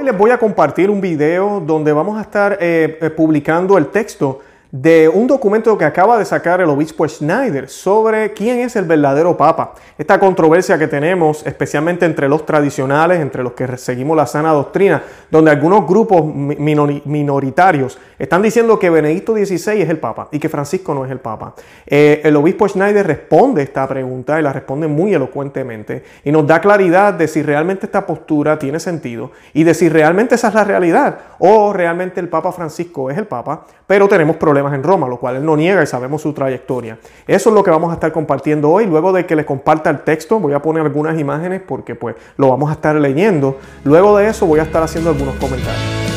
Hoy les voy a compartir un video donde vamos a estar eh, eh, publicando el texto de un documento que acaba de sacar el obispo Schneider sobre quién es el verdadero papa. Esta controversia que tenemos, especialmente entre los tradicionales, entre los que seguimos la sana doctrina, donde algunos grupos minoritarios están diciendo que Benedicto XVI es el papa y que Francisco no es el papa. Eh, el obispo Schneider responde esta pregunta y la responde muy elocuentemente y nos da claridad de si realmente esta postura tiene sentido y de si realmente esa es la realidad o realmente el papa Francisco es el papa, pero tenemos problemas en Roma, lo cual él no niega y sabemos su trayectoria. Eso es lo que vamos a estar compartiendo hoy. Luego de que les comparta el texto, voy a poner algunas imágenes porque pues lo vamos a estar leyendo. Luego de eso voy a estar haciendo algunos comentarios.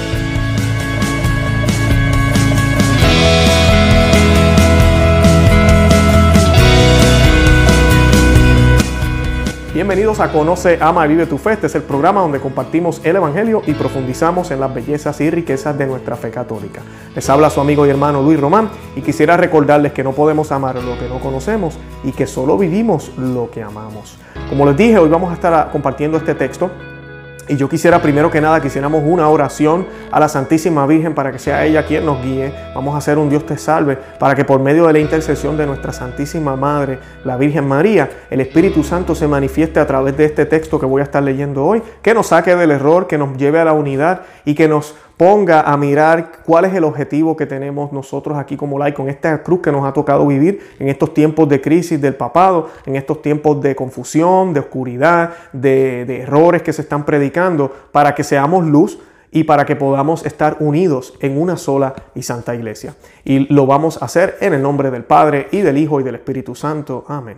Bienvenidos a Conoce, Ama y Vive tu Fe. Este es el programa donde compartimos el Evangelio y profundizamos en las bellezas y riquezas de nuestra fe católica. Les habla su amigo y hermano Luis Román y quisiera recordarles que no podemos amar lo que no conocemos y que solo vivimos lo que amamos. Como les dije, hoy vamos a estar compartiendo este texto y yo quisiera primero que nada que hiciéramos una oración a la Santísima Virgen para que sea ella quien nos guíe. Vamos a hacer un Dios te salve para que por medio de la intercesión de nuestra Santísima Madre, la Virgen María, el Espíritu Santo se manifieste a través de este texto que voy a estar leyendo hoy, que nos saque del error, que nos lleve a la unidad y que nos ponga a mirar cuál es el objetivo que tenemos nosotros aquí como laicos con esta cruz que nos ha tocado vivir en estos tiempos de crisis del papado, en estos tiempos de confusión, de oscuridad, de, de errores que se están predicando, para que seamos luz y para que podamos estar unidos en una sola y santa iglesia. Y lo vamos a hacer en el nombre del Padre y del Hijo y del Espíritu Santo. Amén.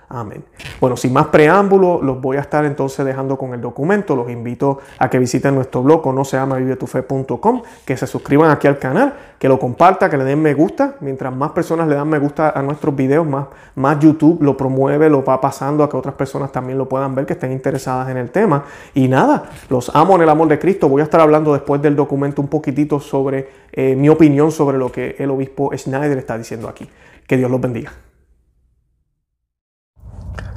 Amén. Bueno, sin más preámbulo, los voy a estar entonces dejando con el documento. Los invito a que visiten nuestro blog no se llama vivetufe.com, que se suscriban aquí al canal, que lo compartan, que le den me gusta. Mientras más personas le dan me gusta a nuestros videos, más, más YouTube lo promueve, lo va pasando a que otras personas también lo puedan ver, que estén interesadas en el tema. Y nada, los amo en el amor de Cristo. Voy a estar hablando después del documento un poquitito sobre eh, mi opinión sobre lo que el obispo Schneider está diciendo aquí. Que Dios los bendiga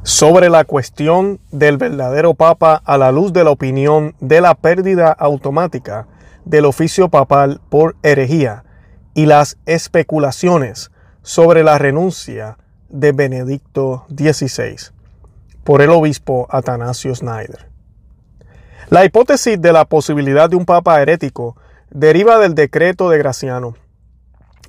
sobre la cuestión del verdadero papa a la luz de la opinión de la pérdida automática del oficio papal por herejía y las especulaciones sobre la renuncia de Benedicto XVI por el obispo Atanasio Snyder. La hipótesis de la posibilidad de un papa herético deriva del decreto de Graciano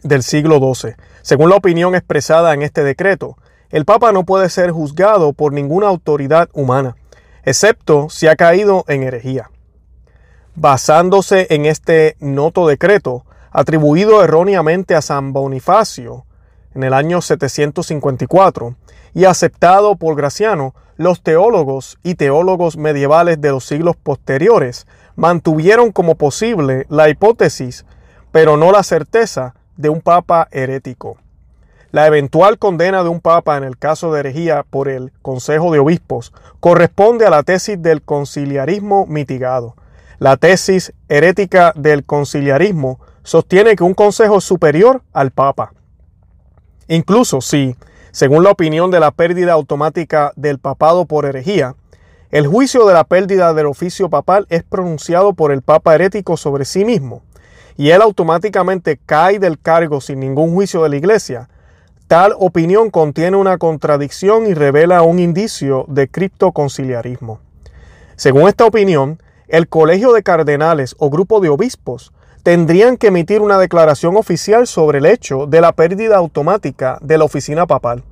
del siglo XII. Según la opinión expresada en este decreto, el Papa no puede ser juzgado por ninguna autoridad humana, excepto si ha caído en herejía. Basándose en este noto decreto, atribuido erróneamente a San Bonifacio en el año 754 y aceptado por Graciano, los teólogos y teólogos medievales de los siglos posteriores mantuvieron como posible la hipótesis, pero no la certeza, de un papa herético. La eventual condena de un papa en el caso de herejía por el Consejo de Obispos corresponde a la tesis del conciliarismo mitigado. La tesis herética del conciliarismo sostiene que un consejo es superior al papa. Incluso si, según la opinión de la pérdida automática del papado por herejía, el juicio de la pérdida del oficio papal es pronunciado por el papa herético sobre sí mismo, y él automáticamente cae del cargo sin ningún juicio de la iglesia, Tal opinión contiene una contradicción y revela un indicio de criptoconciliarismo. Según esta opinión, el colegio de cardenales o grupo de obispos tendrían que emitir una declaración oficial sobre el hecho de la pérdida automática de la oficina papal.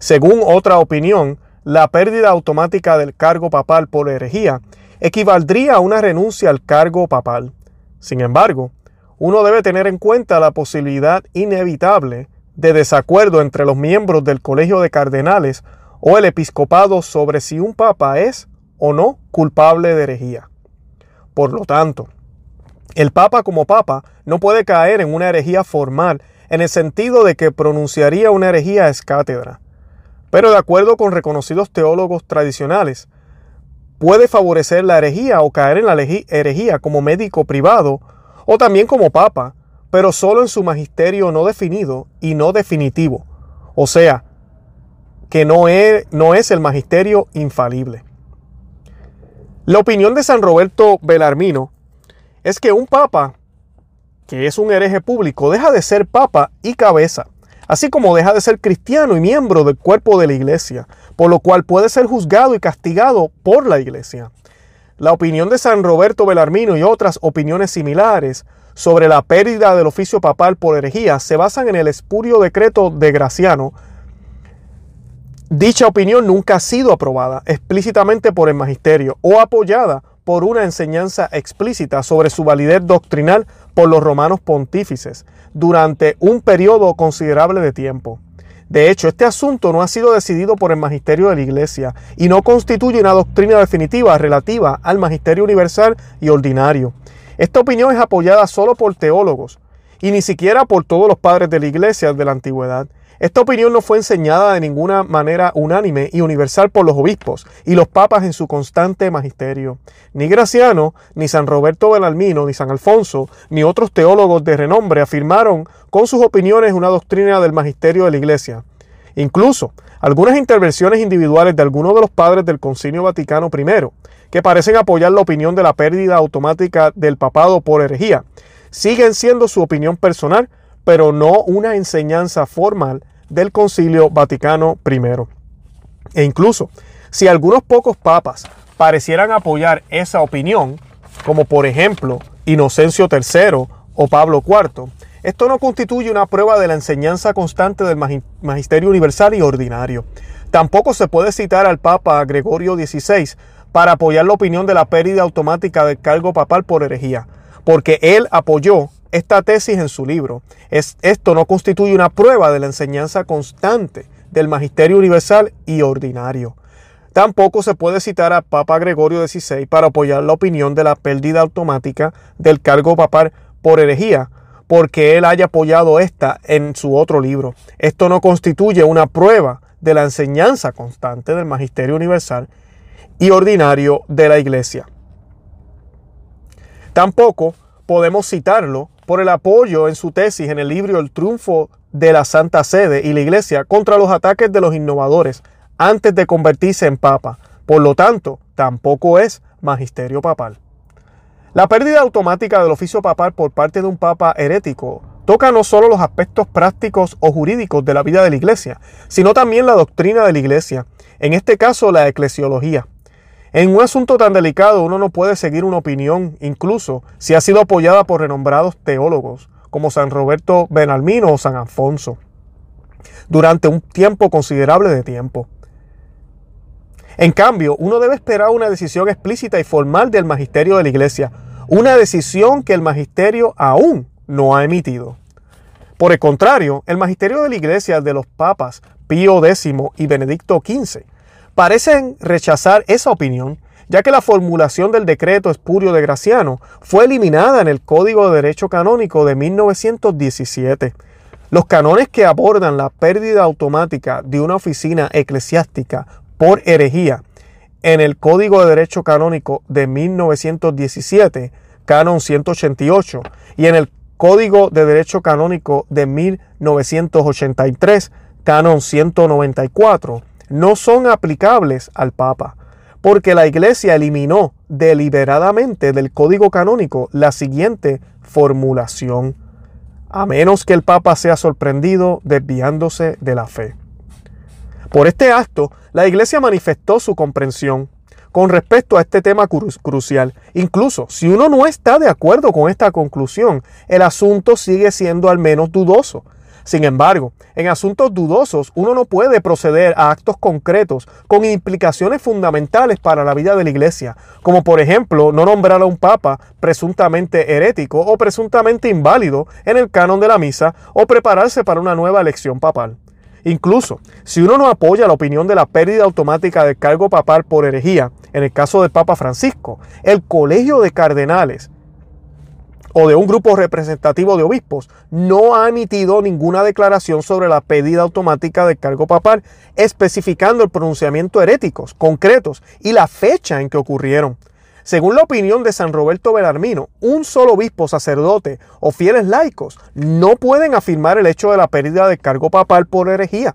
Según otra opinión, la pérdida automática del cargo papal por herejía equivaldría a una renuncia al cargo papal. Sin embargo, uno debe tener en cuenta la posibilidad inevitable de desacuerdo entre los miembros del Colegio de Cardenales o el episcopado sobre si un papa es o no culpable de herejía. Por lo tanto, el papa como papa no puede caer en una herejía formal en el sentido de que pronunciaría una herejía es cátedra. Pero de acuerdo con reconocidos teólogos tradicionales, puede favorecer la herejía o caer en la herejía como médico privado o también como papa, pero solo en su magisterio no definido y no definitivo. O sea, que no es, no es el magisterio infalible. La opinión de San Roberto Belarmino es que un papa, que es un hereje público, deja de ser papa y cabeza, así como deja de ser cristiano y miembro del cuerpo de la iglesia, por lo cual puede ser juzgado y castigado por la iglesia. La opinión de San Roberto Belarmino y otras opiniones similares sobre la pérdida del oficio papal por herejía se basan en el espurio decreto de Graciano, Dicha opinión nunca ha sido aprobada explícitamente por el magisterio o apoyada por una enseñanza explícita sobre su validez doctrinal por los romanos pontífices durante un periodo considerable de tiempo. De hecho, este asunto no ha sido decidido por el magisterio de la Iglesia y no constituye una doctrina definitiva relativa al magisterio universal y ordinario. Esta opinión es apoyada solo por teólogos y ni siquiera por todos los padres de la Iglesia de la antigüedad. Esta opinión no fue enseñada de ninguna manera unánime y universal por los obispos y los papas en su constante magisterio. Ni Graciano, ni San Roberto Belalmino, ni San Alfonso, ni otros teólogos de renombre afirmaron con sus opiniones una doctrina del magisterio de la Iglesia. Incluso algunas intervenciones individuales de algunos de los padres del Concilio Vaticano I, que parecen apoyar la opinión de la pérdida automática del papado por herejía, siguen siendo su opinión personal pero no una enseñanza formal del Concilio Vaticano I. E incluso, si algunos pocos papas parecieran apoyar esa opinión, como por ejemplo Inocencio III o Pablo IV, esto no constituye una prueba de la enseñanza constante del magisterio universal y ordinario. Tampoco se puede citar al Papa Gregorio XVI para apoyar la opinión de la pérdida automática del cargo papal por herejía, porque él apoyó esta tesis en su libro. Es, esto no constituye una prueba de la enseñanza constante del magisterio universal y ordinario. Tampoco se puede citar a Papa Gregorio XVI para apoyar la opinión de la pérdida automática del cargo papal por herejía, porque él haya apoyado esta en su otro libro. Esto no constituye una prueba de la enseñanza constante del magisterio universal y ordinario de la Iglesia. Tampoco podemos citarlo por el apoyo en su tesis en el libro El triunfo de la Santa Sede y la Iglesia contra los ataques de los innovadores antes de convertirse en papa. Por lo tanto, tampoco es magisterio papal. La pérdida automática del oficio papal por parte de un papa herético toca no solo los aspectos prácticos o jurídicos de la vida de la Iglesia, sino también la doctrina de la Iglesia, en este caso la eclesiología. En un asunto tan delicado uno no puede seguir una opinión, incluso si ha sido apoyada por renombrados teólogos como San Roberto Benalmino o San Alfonso, durante un tiempo considerable de tiempo. En cambio, uno debe esperar una decisión explícita y formal del magisterio de la Iglesia, una decisión que el magisterio aún no ha emitido. Por el contrario, el magisterio de la Iglesia de los papas Pío X y Benedicto XV parecen rechazar esa opinión, ya que la formulación del decreto espurio de Graciano fue eliminada en el Código de Derecho Canónico de 1917. Los canones que abordan la pérdida automática de una oficina eclesiástica por herejía en el Código de Derecho Canónico de 1917, canon 188, y en el Código de Derecho Canónico de 1983, canon 194, no son aplicables al Papa, porque la Iglesia eliminó deliberadamente del código canónico la siguiente formulación, a menos que el Papa sea sorprendido desviándose de la fe. Por este acto, la Iglesia manifestó su comprensión con respecto a este tema crucial. Incluso si uno no está de acuerdo con esta conclusión, el asunto sigue siendo al menos dudoso sin embargo, en asuntos dudosos uno no puede proceder a actos concretos con implicaciones fundamentales para la vida de la iglesia, como por ejemplo no nombrar a un papa presuntamente herético o presuntamente inválido en el canon de la misa o prepararse para una nueva elección papal. Incluso, si uno no apoya la opinión de la pérdida automática del cargo papal por herejía, en el caso del Papa Francisco, el Colegio de Cardenales o de un grupo representativo de obispos, no ha emitido ninguna declaración sobre la pedida automática del cargo papal, especificando el pronunciamiento heréticos concretos y la fecha en que ocurrieron. Según la opinión de San Roberto Belarmino, un solo obispo, sacerdote o fieles laicos no pueden afirmar el hecho de la pérdida del cargo papal por herejía.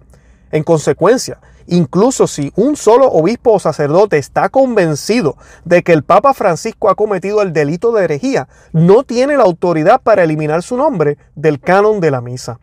En consecuencia, incluso si un solo obispo o sacerdote está convencido de que el Papa Francisco ha cometido el delito de herejía, no tiene la autoridad para eliminar su nombre del canon de la misa.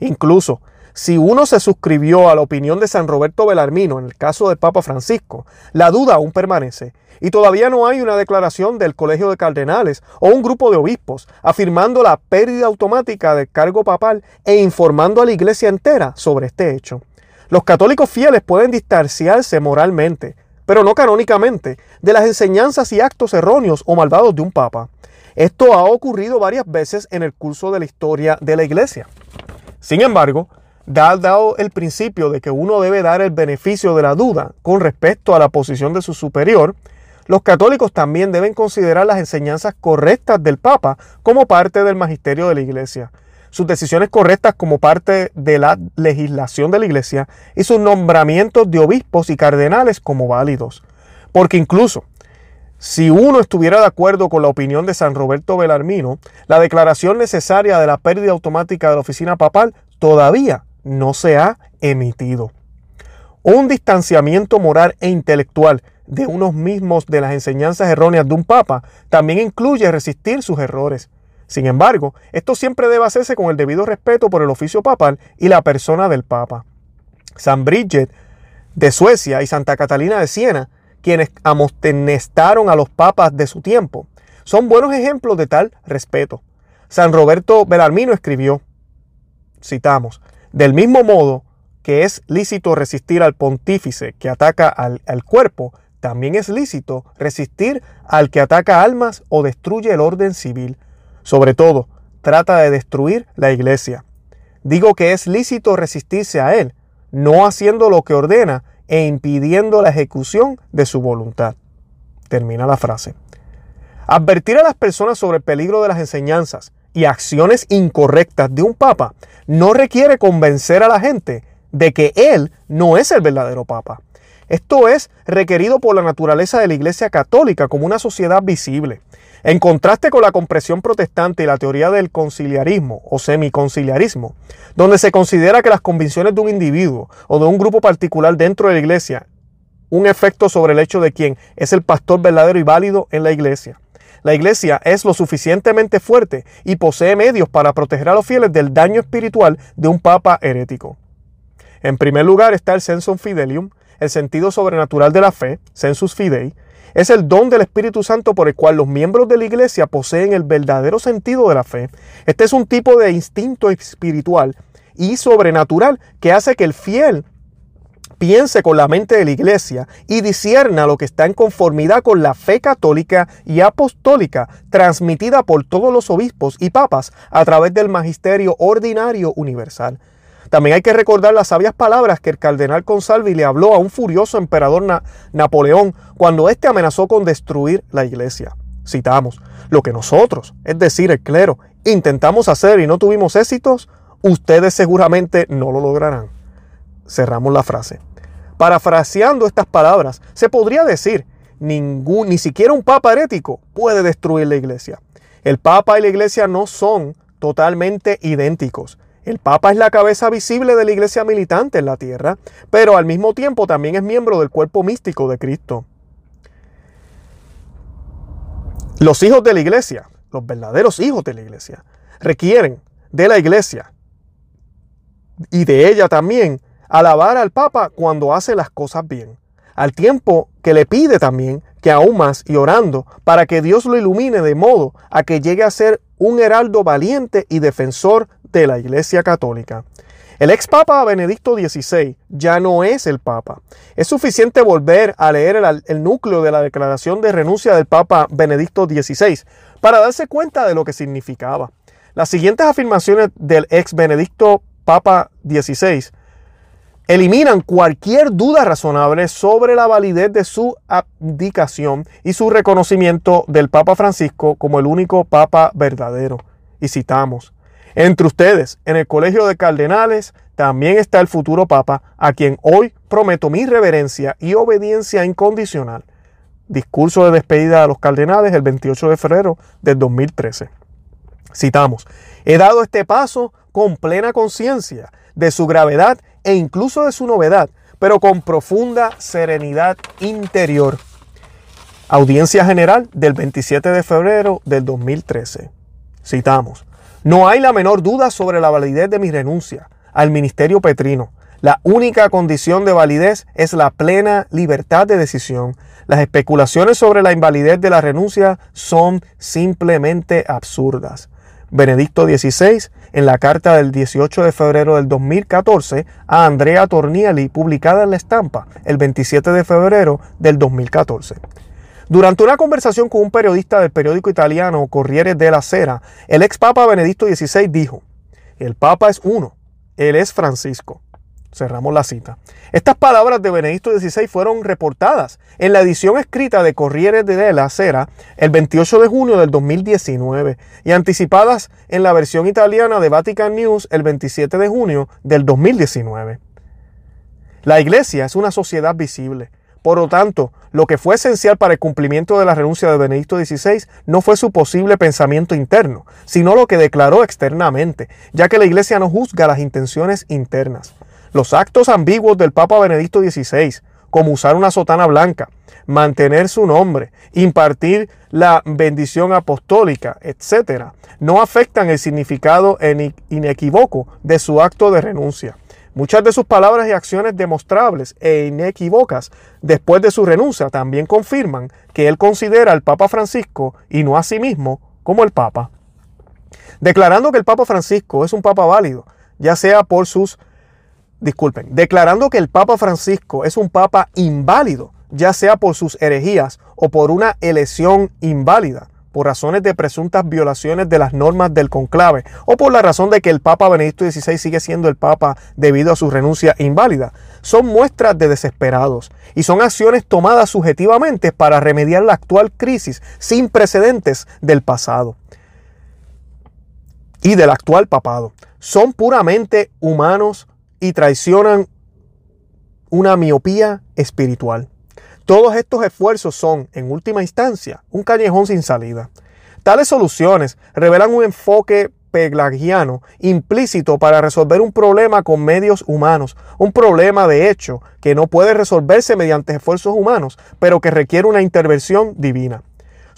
Incluso si uno se suscribió a la opinión de San Roberto Belarmino en el caso del Papa Francisco, la duda aún permanece y todavía no hay una declaración del Colegio de Cardenales o un grupo de obispos afirmando la pérdida automática del cargo papal e informando a la iglesia entera sobre este hecho. Los católicos fieles pueden distanciarse moralmente, pero no canónicamente, de las enseñanzas y actos erróneos o malvados de un papa. Esto ha ocurrido varias veces en el curso de la historia de la iglesia. Sin embargo, dado el principio de que uno debe dar el beneficio de la duda con respecto a la posición de su superior, los católicos también deben considerar las enseñanzas correctas del Papa como parte del magisterio de la Iglesia, sus decisiones correctas como parte de la legislación de la Iglesia y sus nombramientos de obispos y cardenales como válidos. Porque incluso si uno estuviera de acuerdo con la opinión de San Roberto Belarmino, la declaración necesaria de la pérdida automática de la oficina papal todavía no se ha emitido. Un distanciamiento moral e intelectual de unos mismos de las enseñanzas erróneas de un papa también incluye resistir sus errores. Sin embargo, esto siempre debe hacerse con el debido respeto por el oficio papal y la persona del papa. San Bridget de Suecia y Santa Catalina de Siena, quienes amonestaron a los papas de su tiempo, son buenos ejemplos de tal respeto. San Roberto Belarmino escribió, citamos, del mismo modo que es lícito resistir al pontífice que ataca al, al cuerpo, también es lícito resistir al que ataca almas o destruye el orden civil. Sobre todo, trata de destruir la iglesia. Digo que es lícito resistirse a él, no haciendo lo que ordena e impidiendo la ejecución de su voluntad. Termina la frase. Advertir a las personas sobre el peligro de las enseñanzas y acciones incorrectas de un papa no requiere convencer a la gente de que él no es el verdadero papa. Esto es requerido por la naturaleza de la Iglesia Católica como una sociedad visible. En contraste con la compresión protestante y la teoría del conciliarismo o semiconciliarismo, donde se considera que las convicciones de un individuo o de un grupo particular dentro de la iglesia un efecto sobre el hecho de quién es el pastor verdadero y válido en la iglesia. La iglesia es lo suficientemente fuerte y posee medios para proteger a los fieles del daño espiritual de un papa herético. En primer lugar está el sensum fidelium, el sentido sobrenatural de la fe, sensus fidei, es el don del Espíritu Santo por el cual los miembros de la iglesia poseen el verdadero sentido de la fe. Este es un tipo de instinto espiritual y sobrenatural que hace que el fiel piense con la mente de la iglesia y discierna lo que está en conformidad con la fe católica y apostólica transmitida por todos los obispos y papas a través del magisterio ordinario universal. También hay que recordar las sabias palabras que el cardenal Consalvi le habló a un furioso emperador Napoleón cuando éste amenazó con destruir la iglesia. Citamos, lo que nosotros, es decir, el clero, intentamos hacer y no tuvimos éxitos, ustedes seguramente no lo lograrán. Cerramos la frase. Parafraseando estas palabras, se podría decir, ningún, ni siquiera un papa herético puede destruir la iglesia. El papa y la iglesia no son totalmente idénticos. El Papa es la cabeza visible de la iglesia militante en la tierra, pero al mismo tiempo también es miembro del cuerpo místico de Cristo. Los hijos de la iglesia, los verdaderos hijos de la iglesia, requieren de la iglesia y de ella también alabar al Papa cuando hace las cosas bien, al tiempo que le pide también que aún más y orando para que Dios lo ilumine de modo a que llegue a ser un heraldo valiente y defensor de la Iglesia Católica. El ex Papa Benedicto XVI ya no es el Papa. Es suficiente volver a leer el, núcleo de la declaración de renuncia del Papa Benedicto XVI para darse cuenta de lo que significaba. Las siguientes afirmaciones del ex Benedicto Papa XVI eliminan cualquier duda razonable sobre la validez de su abdicación y su reconocimiento del Papa Francisco como el único Papa verdadero. Y citamos, entre ustedes, en el Colegio de Cardenales, también está el futuro Papa, a quien hoy prometo mi reverencia y obediencia incondicional. Discurso de despedida a los cardenales el 28 de febrero del 2013. Citamos, he dado este paso con plena conciencia de su gravedad e incluso de su novedad, pero con profunda serenidad interior. Audiencia General del 27 de febrero del 2013. Citamos, no hay la menor duda sobre la validez de mi renuncia al ministerio petrino. La única condición de validez es la plena libertad de decisión. Las especulaciones sobre la invalidez de la renuncia son simplemente absurdas. Benedicto XVI, en la carta del 18 de febrero del 2014 a Andrea Tornielli, publicada en la estampa el 27 de febrero del 2014. Durante una conversación con un periodista del periódico italiano Corriere della Sera, el ex Papa Benedicto XVI dijo, el Papa es uno, él es Francisco. Cerramos la cita. Estas palabras de Benedicto XVI fueron reportadas en la edición escrita de Corriere della Sera el 28 de junio del 2019 y anticipadas en la versión italiana de Vatican News el 27 de junio del 2019. La Iglesia es una sociedad visible. Por lo tanto, lo que fue esencial para el cumplimiento de la renuncia de Benedicto XVI no fue su posible pensamiento interno, sino lo que declaró externamente, ya que la Iglesia no juzga las intenciones internas. Los actos ambiguos del Papa Benedicto XVI, como usar una sotana blanca, mantener su nombre, impartir la bendición apostólica, etc., no afectan el significado inequívoco de su acto de renuncia. Muchas de sus palabras y acciones demostrables e inequívocas después de su renuncia también confirman que él considera al Papa Francisco y no a sí mismo como el Papa. Declarando que el Papa Francisco es un Papa válido, ya sea por sus disculpen, declarando que el Papa Francisco es un Papa inválido, ya sea por sus herejías o por una elección inválida, por razones de presuntas violaciones de las normas del conclave o por la razón de que el Papa Benedicto XVI sigue siendo el Papa debido a su renuncia inválida, son muestras de desesperados y son acciones tomadas subjetivamente para remediar la actual crisis sin precedentes del pasado y del actual papado. Son puramente humanos y traicionan una miopía espiritual. Todos estos esfuerzos son, en última instancia, un callejón sin salida. Tales soluciones revelan un enfoque pelagiano implícito para resolver un problema con medios humanos, un problema de hecho que no puede resolverse mediante esfuerzos humanos, pero que requiere una intervención divina.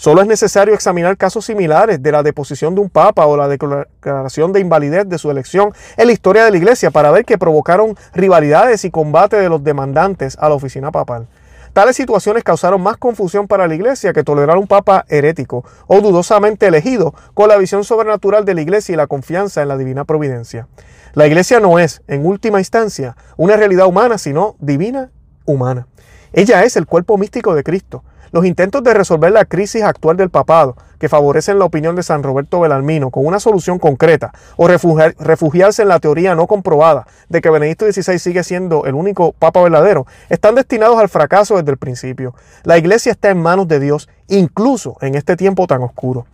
Solo es necesario examinar casos similares de la deposición de un papa o la declaración de invalidez de su elección en la historia de la iglesia para ver que provocaron rivalidades y combate de los demandantes a la oficina papal. Tales situaciones causaron más confusión para la iglesia que tolerar un papa herético o dudosamente elegido con la visión sobrenatural de la iglesia y la confianza en la divina providencia. La iglesia no es, en última instancia, una realidad humana, sino divina humana. Ella es el cuerpo místico de Cristo, los intentos de resolver la crisis actual del papado, que favorecen la opinión de San Roberto Belarmino con una solución concreta, o refugiarse en la teoría no comprobada de que Benedicto XVI sigue siendo el único papa verdadero, están destinados al fracaso desde el principio. La iglesia está en manos de Dios, incluso en este tiempo tan oscuro.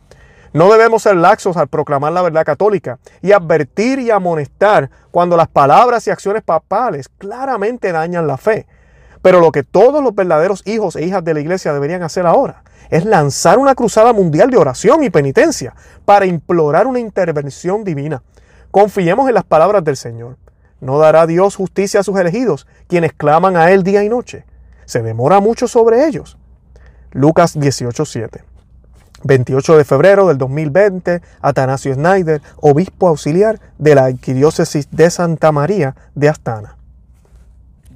No debemos ser laxos al proclamar la verdad católica y advertir y amonestar cuando las palabras y acciones papales claramente dañan la fe. Pero lo que todos los verdaderos hijos e hijas de la iglesia deberían hacer ahora es lanzar una cruzada mundial de oración y penitencia para implorar una intervención divina. Confiemos en las palabras del Señor. No dará Dios justicia a sus elegidos, quienes claman a Él día y noche. Se demora mucho sobre ellos. Lucas 18:7. 28 de febrero del 2020, Atanasio Snyder, obispo auxiliar de la Arquidiócesis de Santa María de Astana.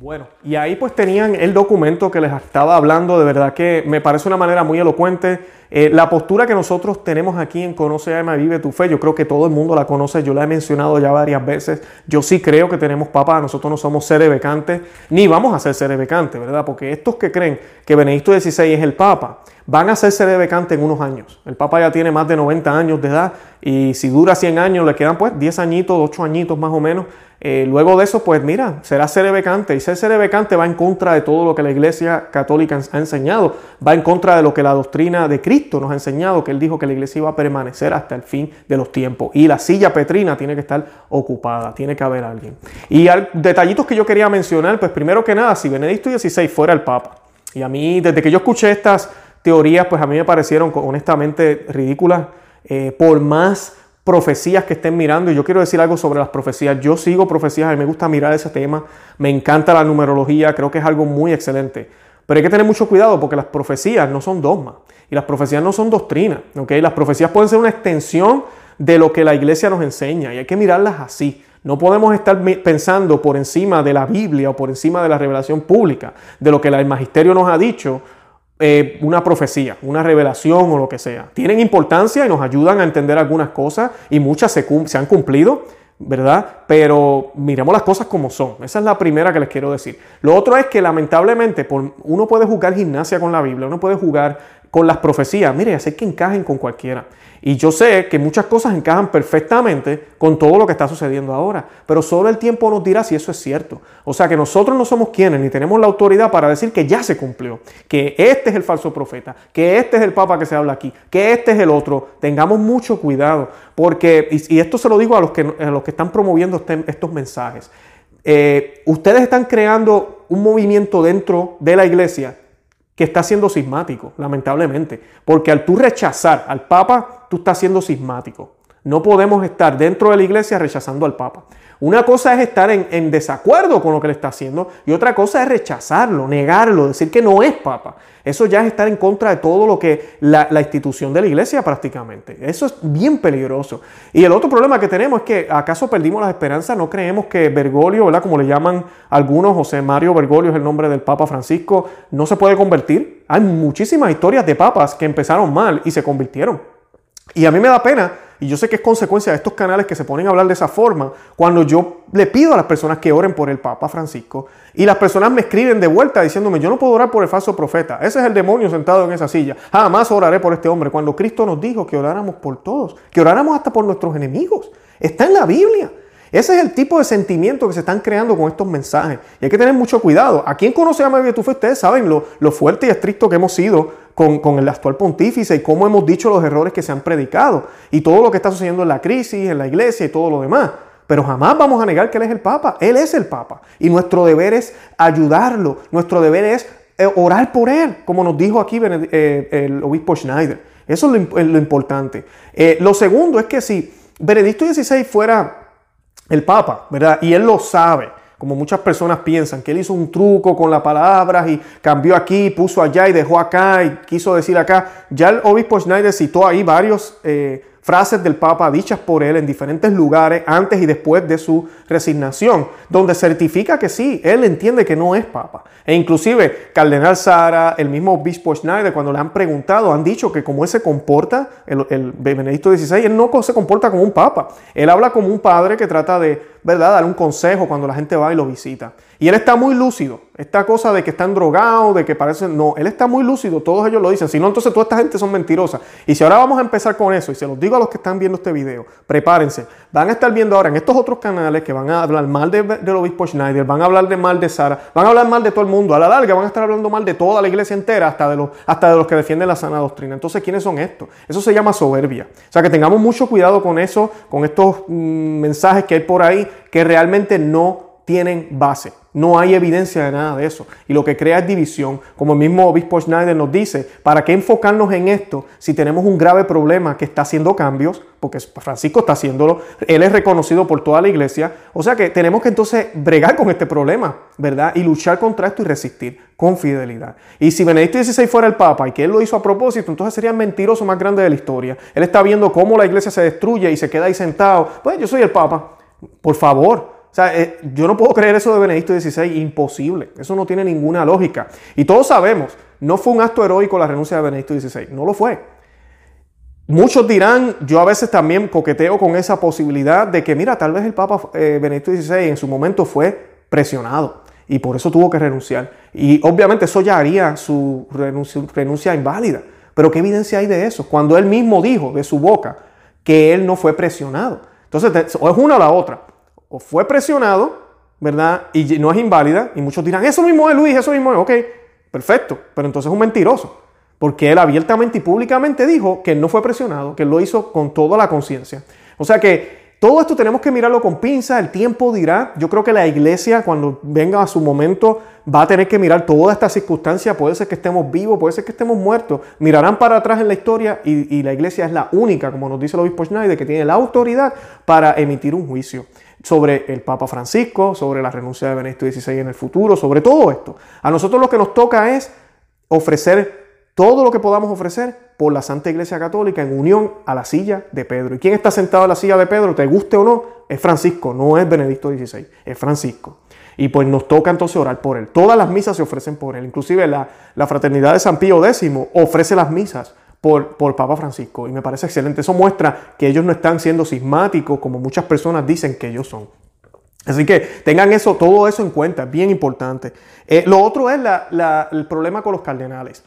Bueno, y ahí pues tenían el documento que les estaba hablando, de verdad que me parece una manera muy elocuente. Eh, la postura que nosotros tenemos aquí en Conoce, Ama, Vive tu Fe, yo creo que todo el mundo la conoce, yo la he mencionado ya varias veces. Yo sí creo que tenemos papá, nosotros no somos seres becantes, ni vamos a ser seres becantes, ¿verdad? Porque estos que creen que Benedicto XVI es el papa, van a ser seres becantes en unos años. El papa ya tiene más de 90 años de edad y si dura 100 años le quedan pues 10 añitos, 8 añitos más o menos Eh, luego de eso, pues mira, será serebecante. Y ser serebecante va en contra de todo lo que la Iglesia Católica ha enseñado. Va en contra de lo que la doctrina de Cristo nos ha enseñado, que Él dijo que la Iglesia iba a permanecer hasta el fin de los tiempos. Y la silla petrina tiene que estar ocupada, tiene que haber alguien. Y detallitos que yo quería mencionar, pues primero que nada, si Benedicto XVI fuera el Papa, y a mí, desde que yo escuché estas teorías, pues a mí me parecieron honestamente ridículas, eh, por más profecías que estén mirando. Y yo quiero decir algo sobre las profecías. Yo sigo profecías, a mí me gusta mirar ese tema. Me encanta la numerología, creo que es algo muy excelente. Pero hay que tener mucho cuidado porque las profecías no son dogmas y las profecías no son doctrinas. ¿okay? Las profecías pueden ser una extensión de lo que la iglesia nos enseña y hay que mirarlas así. No podemos estar pensando por encima de la Biblia o por encima de la revelación pública, de lo que el magisterio nos ha dicho, eh, una profecía, una revelación o lo que sea. Tienen importancia y nos ayudan a entender algunas cosas y muchas se, se han cumplido, ¿verdad? Pero miremos las cosas como son. Esa es la primera que les quiero decir. Lo otro es que lamentablemente uno puede jugar gimnasia con la Biblia, uno puede jugar con las profecías. Mire, hacer que encajen con cualquiera. Y yo sé que muchas cosas encajan perfectamente con todo lo que está sucediendo ahora, pero solo el tiempo nos dirá si eso es cierto. O sea que nosotros no somos quienes ni tenemos la autoridad para decir que ya se cumplió, que este es el falso profeta, que este es el papa que se habla aquí, que este es el otro. Tengamos mucho cuidado, porque, y, esto se lo digo a los que, los que están promoviendo este, estos mensajes, eh, ustedes están creando un movimiento dentro de la iglesia que está siendo sismático, lamentablemente. Porque al tú rechazar al Papa, tú estás siendo sismático. No podemos estar dentro de la iglesia rechazando al Papa. Una cosa es estar en, desacuerdo con lo que le está haciendo y otra cosa es rechazarlo, negarlo, decir que no es papa. Eso ya es estar en contra de todo lo que la, institución de la iglesia prácticamente. Eso es bien peligroso. Y el otro problema que tenemos es que acaso perdimos la esperanza, no creemos que Bergoglio, ¿verdad? Como le llaman algunos, José Mario Bergoglio es el nombre del Papa Francisco, no se puede convertir. Hay muchísimas historias de papas que empezaron mal y se convirtieron. Y a mí me da pena y yo sé que es consecuencia de estos canales que se ponen a hablar de esa forma, cuando yo le pido a las personas que oren por el Papa Francisco y las personas me escriben de vuelta diciéndome, yo no puedo orar por el falso profeta, ese es el demonio sentado en esa silla, jamás oraré por este hombre, cuando Cristo nos dijo que oráramos por todos, que oráramos hasta por nuestros enemigos, está en la Biblia. Ese es el tipo de sentimiento que se están creando con estos mensajes. Y hay que tener mucho cuidado. ¿A quién conoce a María Tufa? Ustedes saben lo, lo fuerte y estricto que hemos sido con, el actual pontífice y cómo hemos dicho los errores que se han predicado y todo lo que está sucediendo en la crisis, en la iglesia y todo lo demás. Pero jamás vamos a negar que Él es el Papa. Él es el Papa. Y nuestro deber es ayudarlo. Nuestro deber es eh, orar por Él, como nos dijo aquí eh, el obispo Schneider. Eso es lo, importante. Eh, lo segundo es que si Benedicto XVI fuera el Papa, ¿verdad? Y Él lo sabe como muchas personas piensan, que él hizo un truco con las palabras y cambió aquí, puso allá y dejó acá y quiso decir acá. Ya el obispo Schneider citó ahí varios eh, frases del Papa dichas por él en diferentes lugares antes y después de su resignación, donde certifica que sí, él entiende que no es Papa. E inclusive Cardenal Sara, el mismo obispo Schneider, cuando le han preguntado, han dicho que como él se comporta, el, el Benedicto XVI, él no se comporta como un Papa. Él habla como un padre que trata de, ¿verdad?, dar un consejo cuando la gente va y lo visita. Y él está muy lúcido. Esta cosa de que están drogados, de que parecen... No, él está muy lúcido, todos ellos lo dicen. Si no, entonces toda esta gente son mentirosas. Y si ahora vamos a empezar con eso, y se los digo a los que están viendo este video, prepárense. Van a estar viendo ahora en estos otros canales que van a hablar mal de, del obispo Schneider, van a hablar de mal de Sara, van a hablar mal de todo el mundo. A la larga van a estar hablando mal de toda la iglesia entera, hasta de los, hasta de los que defienden la sana doctrina. Entonces, ¿quiénes son estos? Eso se llama soberbia. O sea, que tengamos mucho cuidado con eso, con estos mm, mensajes que hay por ahí que realmente no tienen base. No hay evidencia de nada de eso. Y lo que crea es división. Como el mismo obispo Schneider nos dice, ¿para qué enfocarnos en esto si tenemos un grave problema que está haciendo cambios? Porque Francisco está haciéndolo. Él es reconocido por toda la iglesia. O sea que tenemos que entonces bregar con este problema, ¿verdad? Y luchar contra esto y resistir con fidelidad. Y si Benedicto XVI fuera el Papa y que él lo hizo a propósito, entonces sería el mentiroso más grande de la historia. Él está viendo cómo la iglesia se destruye y se queda ahí sentado. Pues yo soy el Papa. Por favor, o sea, eh, yo no puedo creer eso de Benedicto XVI, imposible. Eso no tiene ninguna lógica. Y todos sabemos, no fue un acto heroico la renuncia de Benedicto XVI, no lo fue. Muchos dirán, yo a veces también coqueteo con esa posibilidad de que, mira, tal vez el Papa eh, Benedicto XVI en su momento fue presionado y por eso tuvo que renunciar. Y obviamente eso ya haría su renuncia, renuncia inválida. Pero ¿qué evidencia hay de eso? Cuando él mismo dijo de su boca que él no fue presionado. Entonces, o es una o la otra o fue presionado, ¿verdad? Y no es inválida, y muchos dirán, eso mismo es Luis, eso mismo es, ok, perfecto, pero entonces es un mentiroso, porque él abiertamente y públicamente dijo que él no fue presionado, que él lo hizo con toda la conciencia. O sea que todo esto tenemos que mirarlo con pinza, el tiempo dirá. Yo creo que la iglesia cuando venga a su momento va a tener que mirar toda esta circunstancia. Puede ser que estemos vivos, puede ser que estemos muertos. Mirarán para atrás en la historia y, la iglesia es la única, como nos dice el obispo Schneider, que tiene la autoridad para emitir un juicio sobre el Papa Francisco, sobre la renuncia de Benedicto XVI en el futuro, sobre todo esto. A nosotros lo que nos toca es ofrecer todo lo que podamos ofrecer por la Santa Iglesia Católica en unión a la silla de Pedro. ¿Y quién está sentado en la silla de Pedro? Te guste o no, es Francisco, no es Benedicto XVI, es Francisco. Y pues nos toca entonces orar por él. Todas las misas se ofrecen por él. Inclusive la, la Fraternidad de San Pío X ofrece las misas por, por Papa Francisco. Y me parece excelente. Eso muestra que ellos no están siendo sismáticos como muchas personas dicen que ellos son. Así que tengan eso, todo eso en cuenta, es bien importante. Eh, lo otro es el problema con los cardenales.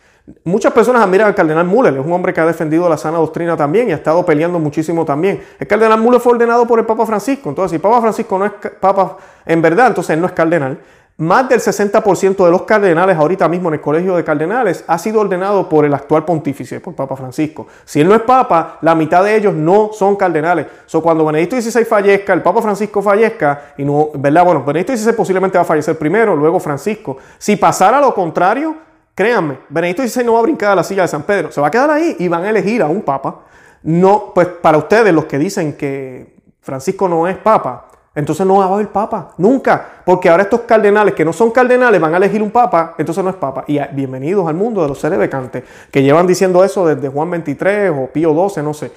Muchas personas admiran al cardenal Müller, es un hombre que ha defendido la sana doctrina también y ha estado peleando muchísimo también. El cardenal Müller fue ordenado por el Papa Francisco, entonces si Papa Francisco no es Papa en verdad, entonces él no es cardenal. Más del 60% de los cardenales ahorita mismo en el colegio de cardenales ha sido ordenado por el actual pontífice, por Papa Francisco. Si él no es Papa, la mitad de ellos no son cardenales. So, cuando Benedicto XVI fallezca, el Papa Francisco fallezca, y no, ¿verdad? Bueno, Benedicto XVI posiblemente va a fallecer primero, luego Francisco. Si pasara lo contrario, Créanme, Benedicto XVI no va a brincar a la silla de San Pedro, se va a quedar ahí y van a elegir a un papa. No, pues para ustedes, los que dicen que Francisco no es papa, entonces no va a haber papa, nunca, porque ahora estos cardenales que no son cardenales van a elegir un papa, entonces no es papa. Y bienvenidos al mundo de los seres de que llevan diciendo eso desde Juan 23 o Pío 12, no sé.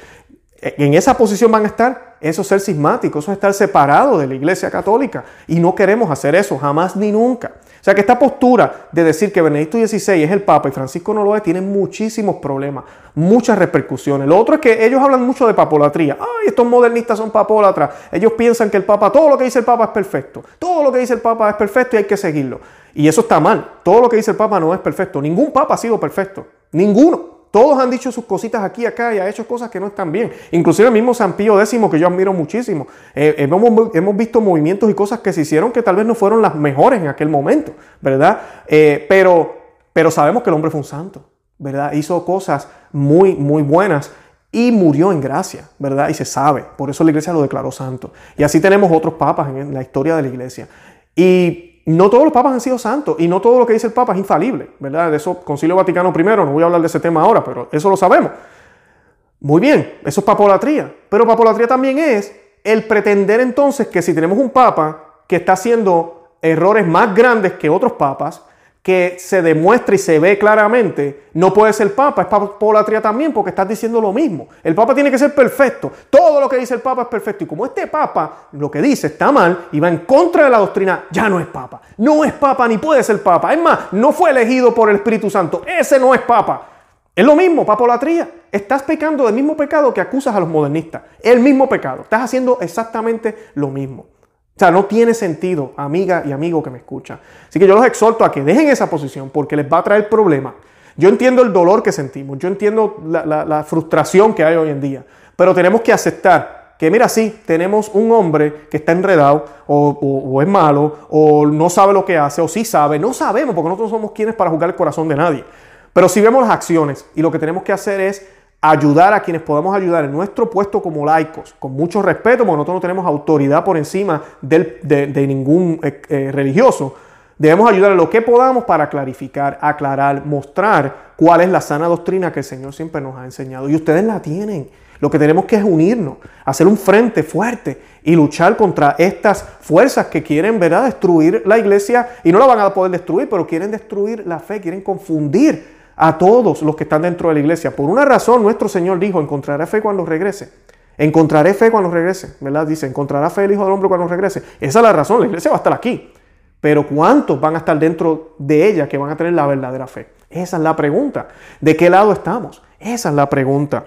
En esa posición van a estar, eso es ser sismático, eso es estar separado de la iglesia católica. Y no queremos hacer eso, jamás ni nunca. Sea que esta postura de decir que Benedicto XVI es el Papa y Francisco no lo es, tiene muchísimos problemas, muchas repercusiones. Lo otro es que ellos hablan mucho de papolatría. Ay, estos modernistas son papólatras. Ellos piensan que el Papa, todo lo que dice el Papa es perfecto. Todo lo que dice el Papa es perfecto y hay que seguirlo. Y eso está mal. Todo lo que dice el Papa no es perfecto. Ningún Papa ha sido perfecto. Ninguno. Todos han dicho sus cositas aquí y acá y ha hecho cosas que no están bien. Inclusive el mismo San Pío X, que yo admiro muchísimo. Eh, hemos, visto movimientos y cosas que se hicieron que tal vez no fueron las mejores en aquel momento, ¿verdad? Eh, pero, pero sabemos que el hombre fue un santo, ¿verdad? Hizo cosas muy, muy buenas y murió en gracia, ¿verdad? Y se sabe. Por eso la iglesia lo declaró santo. Y así tenemos otros papas en la historia de la iglesia. Y no todos los papas han sido santos y no todo lo que dice el papa es infalible, ¿verdad? De eso, Concilio Vaticano I, no voy a hablar de ese tema ahora, pero eso lo sabemos. Muy bien, eso es papolatría. Pero papolatría también es el pretender entonces que si tenemos un papa que está haciendo errores más grandes que otros papas, que se demuestra y se ve claramente, no puede ser papa, es papolatría también porque estás diciendo lo mismo. El papa tiene que ser perfecto. Todo lo que dice el papa es perfecto. Y como este papa lo que dice está mal y va en contra de la doctrina, ya no es papa. No es papa ni puede ser papa. Es más, no fue elegido por el Espíritu Santo. Ese no es papa. Es lo mismo, papolatría. Estás pecando del mismo pecado que acusas a los modernistas. El mismo pecado. Estás haciendo exactamente lo mismo. O sea, no tiene sentido, amiga y amigo que me escucha. Así que yo los exhorto a que dejen esa posición porque les va a traer problemas. Yo entiendo el dolor que sentimos, yo entiendo la, frustración que hay hoy en día, pero tenemos que aceptar que, mira, sí, tenemos un hombre que está enredado o, es malo o no sabe lo que hace o sí sabe, no sabemos porque nosotros somos quienes para juzgar el corazón de nadie. Pero si vemos las acciones y lo que tenemos que hacer es ayudar a quienes podamos ayudar en nuestro puesto como laicos, con mucho respeto, porque nosotros no tenemos autoridad por encima de, ningún eh, eh, religioso. Debemos ayudar a lo que podamos para clarificar, aclarar, mostrar cuál es la sana doctrina que el Señor siempre nos ha enseñado. Y ustedes la tienen. Lo que tenemos que es unirnos, hacer un frente fuerte y luchar contra estas fuerzas que quieren ¿verdad? destruir la iglesia y no la van a poder destruir, pero quieren destruir la fe, quieren confundir a todos los que están dentro de la iglesia. Por una razón, nuestro Señor dijo, encontraré fe cuando regrese. Encontraré fe cuando regrese, ¿verdad? Dice, encontrará fe el Hijo del Hombre cuando regrese. Esa es la razón, la iglesia va a estar aquí. Pero ¿cuántos van a estar dentro de ella que van a tener la verdadera fe? Esa es la pregunta. ¿De qué lado estamos? Esa es la pregunta.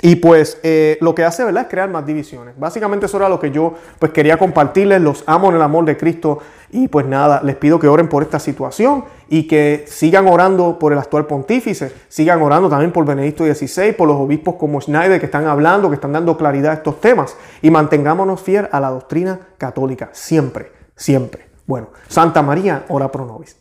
Y pues eh, lo que hace, ¿verdad? Es crear más divisiones. Básicamente eso era lo que yo pues quería compartirles. Los amo en el amor de Cristo. Y pues nada, les pido que oren por esta situación y que sigan orando por el actual pontífice. Sigan orando también por Benedicto XVI, por los obispos como Schneider que están hablando, que están dando claridad a estos temas. Y mantengámonos fiel a la doctrina católica. Siempre, siempre. Bueno, Santa María, ora pro nobis.